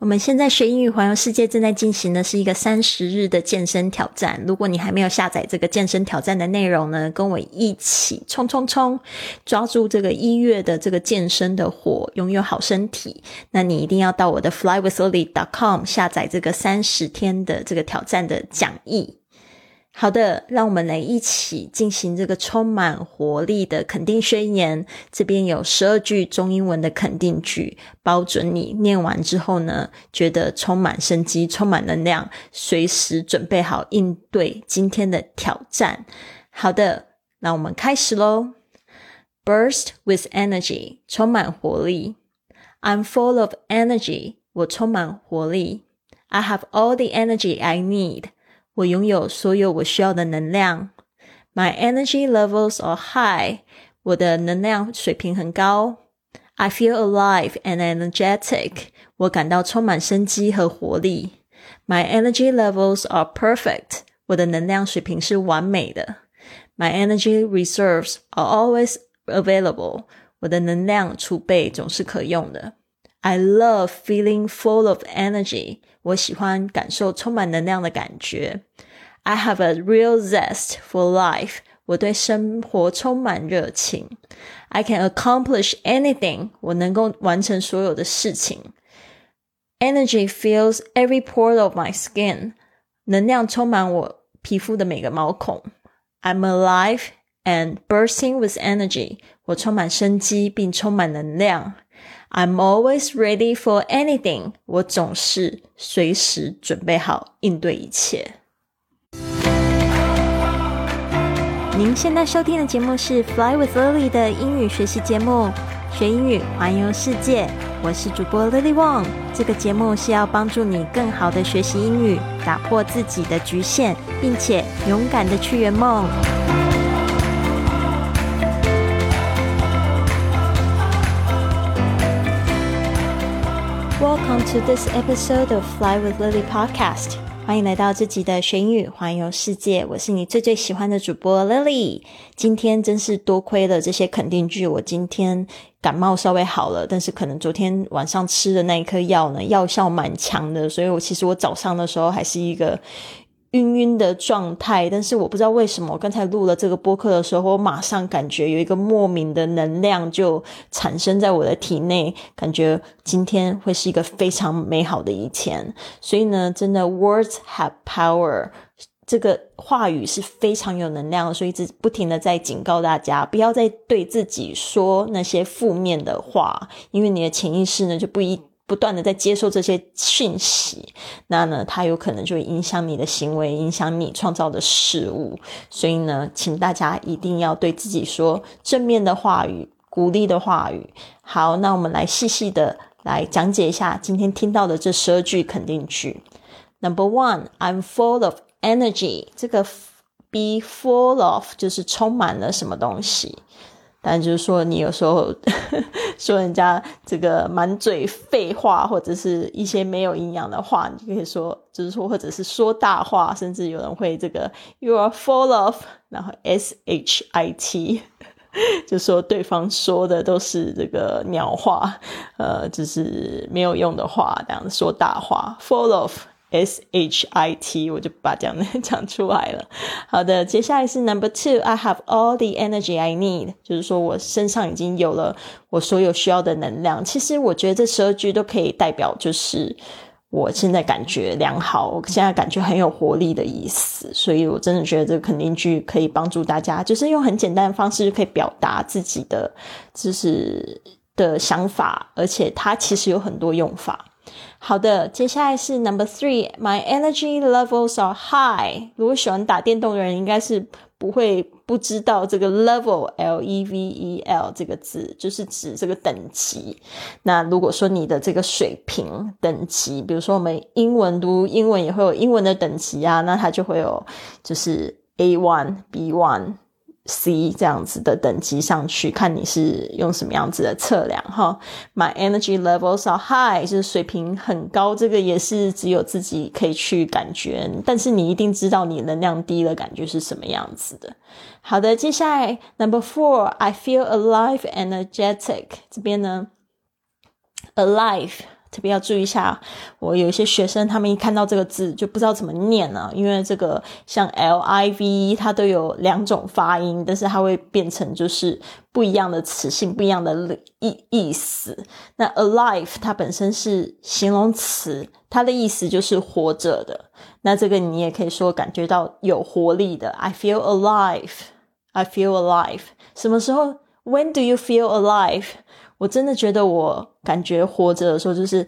我们现在学英语环游世界正在进行的是一个三十日的健身挑战。如果你还没有下载这个健身挑战的内容呢，跟我一起冲冲冲，抓住这个一月的这个健身的火，拥有好身体。那你一定要到我的 flywithlily.com 下载这个三十天的这个挑战的讲义。好的，让我们来一起进行这个充满活力的肯定宣言。这边有十二句中英文的肯定句，包准你念完之后呢，觉得充满生机、充满能量，随时准备好应对今天的挑战。好的，那我们开始喽。Burst with energy，充满活力。I'm full of energy，我充满活力。I have all the energy I need。我拥有所有我需要的能量。My energy levels are high。我的能量水平很高。I feel alive and energetic。我感到充满生机和活力。My energy levels are perfect。我的能量水平是完美的。My energy reserves are always available。我的能量储备总是可用的。 I love feeling full of energy。我喜欢感受充满能量的感觉。I have a real zest for life。我对生活充满热情。I can accomplish anything。我能够完成所有的事情。Energy fills every pore of my skin。能量充满我皮肤的每个毛孔。I'm alive and bursting with energy。我充满生机并充满能量。 I'm always ready for anything。我总是随时准备好应对一切。您现在收听的节目是《Fly with Lily》的英语学习节目，学英语环游世界。我是主播 Lily Wong。这个节目是要帮助你更好的学习英语，打破自己的局限，并且勇敢的去圆梦。Welcome to this episode of Fly with Lily podcast。欢迎来到这集的学英语环游世界。我是你最最喜欢的主播 Lily。今天真是多亏了这些肯定句，我今天感冒稍微好了，但是可能昨天晚上吃的那一颗药呢，药效蛮强的，所以我其实我早上的时候还是一个。晕晕的状态，但是我不知道为什么，我刚才录了这个播客的时候，我马上感觉有一个莫名的能量就产生在我的体内，感觉今天会是一个非常美好的一天。所以呢，真的，words have power，这个话语是非常有能量，所以一直不停的在警告大家，不要再对自己说那些负面的话，因为你的潜意识呢就不一。不断的在接受这些讯息，那呢，它有可能就会影响你的行为，影响你创造的事物。所以呢，请大家一定要对自己说正面的话语、鼓励的话语。好，那我们来细细的来讲解一下今天听到的这十二句肯定句。Number one, I'm full of energy。这个 be full of 就是充满了什么东西。但就是说，你有时候 说人家这个满嘴废话，或者是一些没有营养的话，你就可以说，就是说，或者是说大话，甚至有人会这个 “you are full of”，然后 “s h i t”，就说对方说的都是这个鸟话，呃，就是没有用的话，这样说大话，“full of”。S H I T，我就把这样的讲出来了。好的，接下来是 Number Two，I have all the energy I need，就是说我身上已经有了我所有需要的能量。其实我觉得这十二句都可以代表，就是我现在感觉良好，我现在感觉很有活力的意思。所以我真的觉得这个肯定句可以帮助大家，就是用很简单的方式就可以表达自己的就是的想法，而且它其实有很多用法。好的，接下来是 number three。My energy levels are high。如果喜欢打电动的人，应该是不会不知道这个 level，l e v e l 这个字，就是指这个等级。那如果说你的这个水平等级，比如说我们英文读英文也会有英文的等级啊，那它就会有就是 A one、B one。C 这样子的等级上去，看你是用什么样子的测量哈。My energy levels are high，就是水平很高，这个也是只有自己可以去感觉，但是你一定知道你能量低的感觉是什么样子的。好的，接下来 Number Four，I feel alive, energetic。这边呢，alive。特别要注意一下。我有一些学生，他们一看到这个字就不知道怎么念了，因为这个像 L I V 它都有两种发音，但是它会变成就是不一样的词性，不一样的意意思。那 alive 它本身是形容词，它的意思就是活着的。那这个你也可以说感觉到有活力的。I feel alive. I feel alive. 什么时候？When do you feel alive？我真的觉得我感觉活着的时候，就是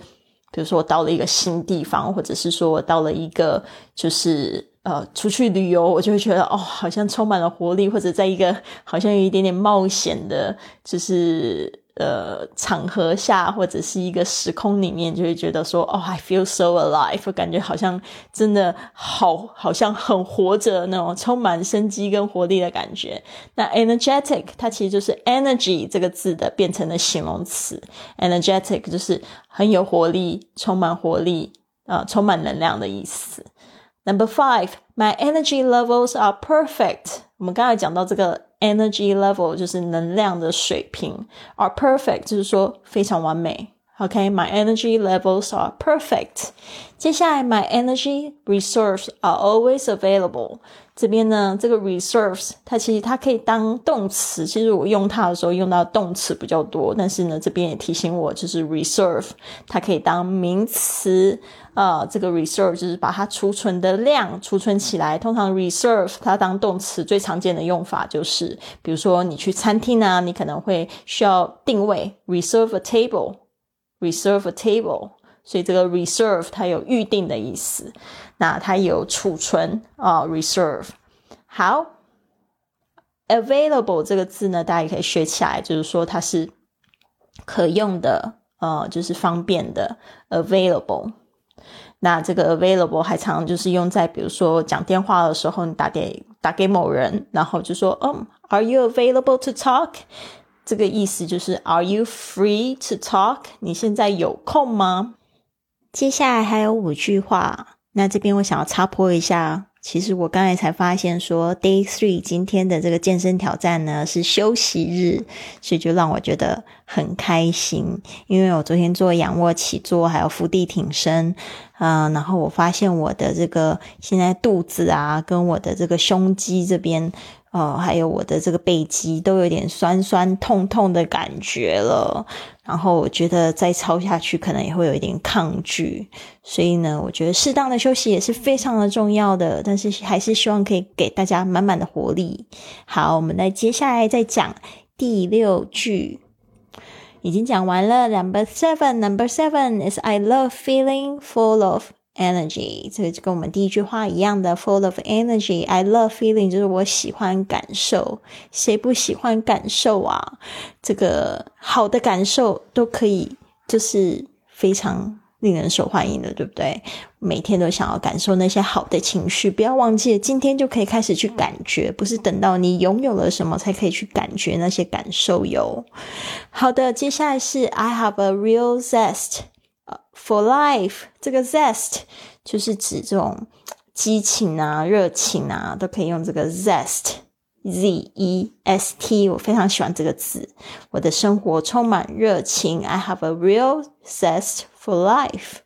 比如说我到了一个新地方，或者是说我到了一个就是呃出去旅游，我就会觉得哦，好像充满了活力，或者在一个好像有一点点冒险的，就是。呃，场合下或者是一个时空里面，就会觉得说，哦，I feel so alive，感觉好像真的好，好像很活着那种充满生机跟活力的感觉。那 energetic 它其实就是 energy 这个字的变成了形容词，energetic 就是很有活力、充满活力啊，充满能量的意思。Number five, my energy levels are perfect。我们刚才讲到这个。Energy level 就是能量的水平，are perfect 就是说非常完美。 OK，my energy levels are perfect。接下来，my energy reserves are always available。这边呢，这个 reserves 它其实它可以当动词，其实我用它的时候用到动词比较多，但是呢，这边也提醒我，就是 reserve 它可以当名词。呃，这个 reserve 就是把它储存的量储存起来。通常 reserve 它当动词最常见的用法就是，比如说你去餐厅啊，你可能会需要定位 reserve a table reserve a table。所以这个 reserve 它有预定的意思，那它有储存啊 reserve。好，available 这个字呢，大家也可以学起来，就是说它是可用的，呃，就是方便的 available。那这个 available 还常就是用在比如说讲电话的时候，你打给打给某人，然后就说，嗯，Are you available to talk？这个意思就是 Are you free to talk？你现在有空吗？接下来还有五句话，那这边我想要插播一下。其实我刚才才发现说，Day Three 今天的这个健身挑战呢是休息日，所以就让我觉得很开心。因为我昨天做仰卧起坐，还有伏地挺身，嗯，然后我发现我的这个现在肚子啊，跟我的这个胸肌这边。哦，还有我的这个背肌都有点酸酸痛痛的感觉了，然后我觉得再操下去可能也会有一点抗拒，所以呢，我觉得适当的休息也是非常的重要的，但是还是希望可以给大家满满的活力。好，我们来接下来再讲第六句，已经讲完了。Number seven，Number seven is I love feeling full of。Energy，这个就跟我们第一句话一样的，full of energy。I love feeling，就是我喜欢感受，谁不喜欢感受啊？这个好的感受都可以，就是非常令人受欢迎的，对不对？每天都想要感受那些好的情绪，不要忘记今天就可以开始去感觉，不是等到你拥有了什么才可以去感觉那些感受哟。好的，接下来是 I have a real zest。For life，这个 zest 就是指这种激情啊、热情啊，都可以用这个 zest zest，z e s t。我非常喜欢这个字。我的生活充满热情。I have a real zest for life.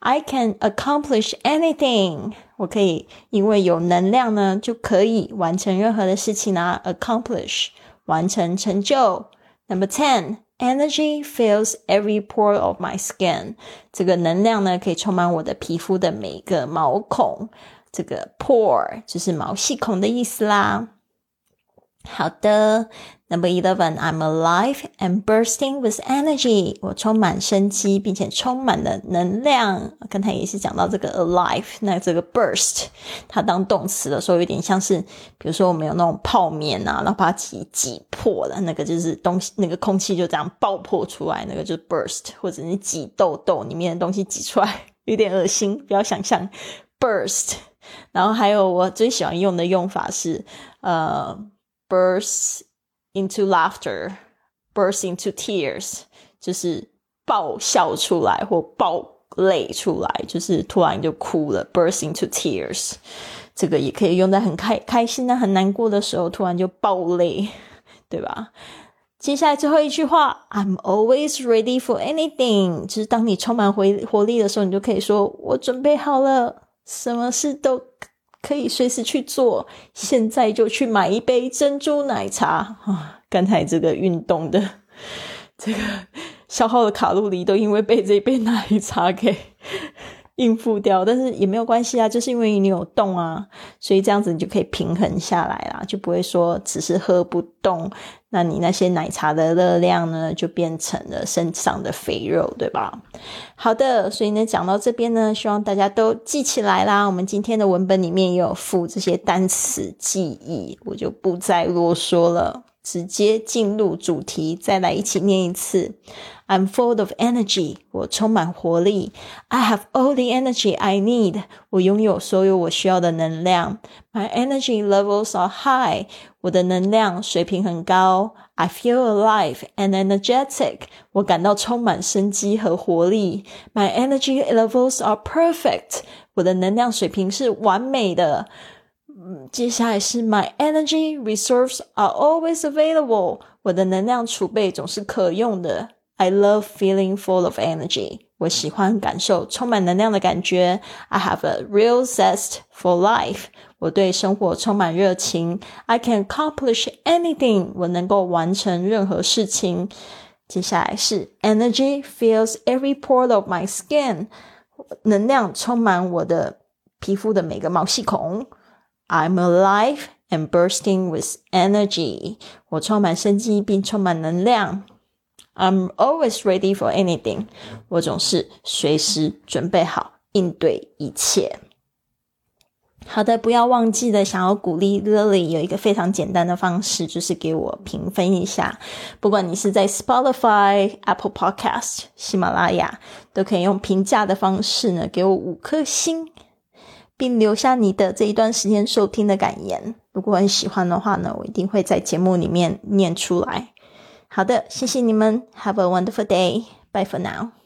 I can accomplish anything。我可以因为有能量呢，就可以完成任何的事情啊。Accomplish，完成成就。Number ten。Energy fills every pore of my skin。这个能量呢，可以充满我的皮肤的每个毛孔。这个 pore 就是毛细孔的意思啦。 好的。Number eleven, I'm alive and bursting with energy。我充满生机，并且充满了能量。刚才也是讲到这个 alive，那这个 burst，它当动词的时候，有点像是，比如说我们有那种泡面啊，然后把它挤挤破了，那个就是东西，那个空气就这样爆破出来，那个就是 burst，或者你挤痘痘里面的东西挤出来，有点恶心，不要想象 burst。然后还有我最喜欢用的用法是，呃，burst。into laughter, burst into tears，就是爆笑出来或爆泪出来，就是突然就哭了，burst into tears。这个也可以用在很开开心的、很难过的时候，突然就爆泪，对吧？接下来最后一句话，I'm always ready for anything。就是当你充满活活力的时候，你就可以说：“我准备好了，什么事都可以随时去做。现在就去买一杯珍珠奶茶啊！刚才这个运动的 这个消耗的卡路里，都因为被这一杯奶茶给。”应付掉，但是也没有关系啊，就是因为你有动啊，所以这样子你就可以平衡下来啦，就不会说只是喝不动，那你那些奶茶的热量呢，就变成了身上的肥肉，对吧？好的，所以呢，讲到这边呢，希望大家都记起来啦。我们今天的文本里面也有附这些单词记忆，我就不再啰嗦了。直接进入主题，再来一起念一次。I'm full of energy，我充满活力。I have all the energy I need，我拥有所有我需要的能量。My energy levels are high，我的能量水平很高。I feel alive and energetic，我感到充满生机和活力。My energy levels are perfect，我的能量水平是完美的。接下来是 My energy reserves are always available。我的能量储备总是可用的。I love feeling full of energy。我喜欢感受充满能量的感觉。I have a real zest for life。我对生活充满热情。I can accomplish anything。我能够完成任何事情。接下来是 Energy fills every pore of my skin。能量充满我的皮肤的每个毛细孔。 I'm alive and bursting with energy. 我充满生机并充满能量。I'm always ready for anything. 我总是随时准备好应对一切。好的，不要忘记了，想要鼓励 Lily 有一个非常简单的方式，就是给我评分一下。不管你是在 Spotify、Apple Podcast、喜马拉雅，都可以用评价的方式呢，给我五颗星。并留下你的这一段时间收听的感言。如果很喜欢的话呢，我一定会在节目里面念出来。好的，谢谢你们，Have a wonderful day. Bye for now.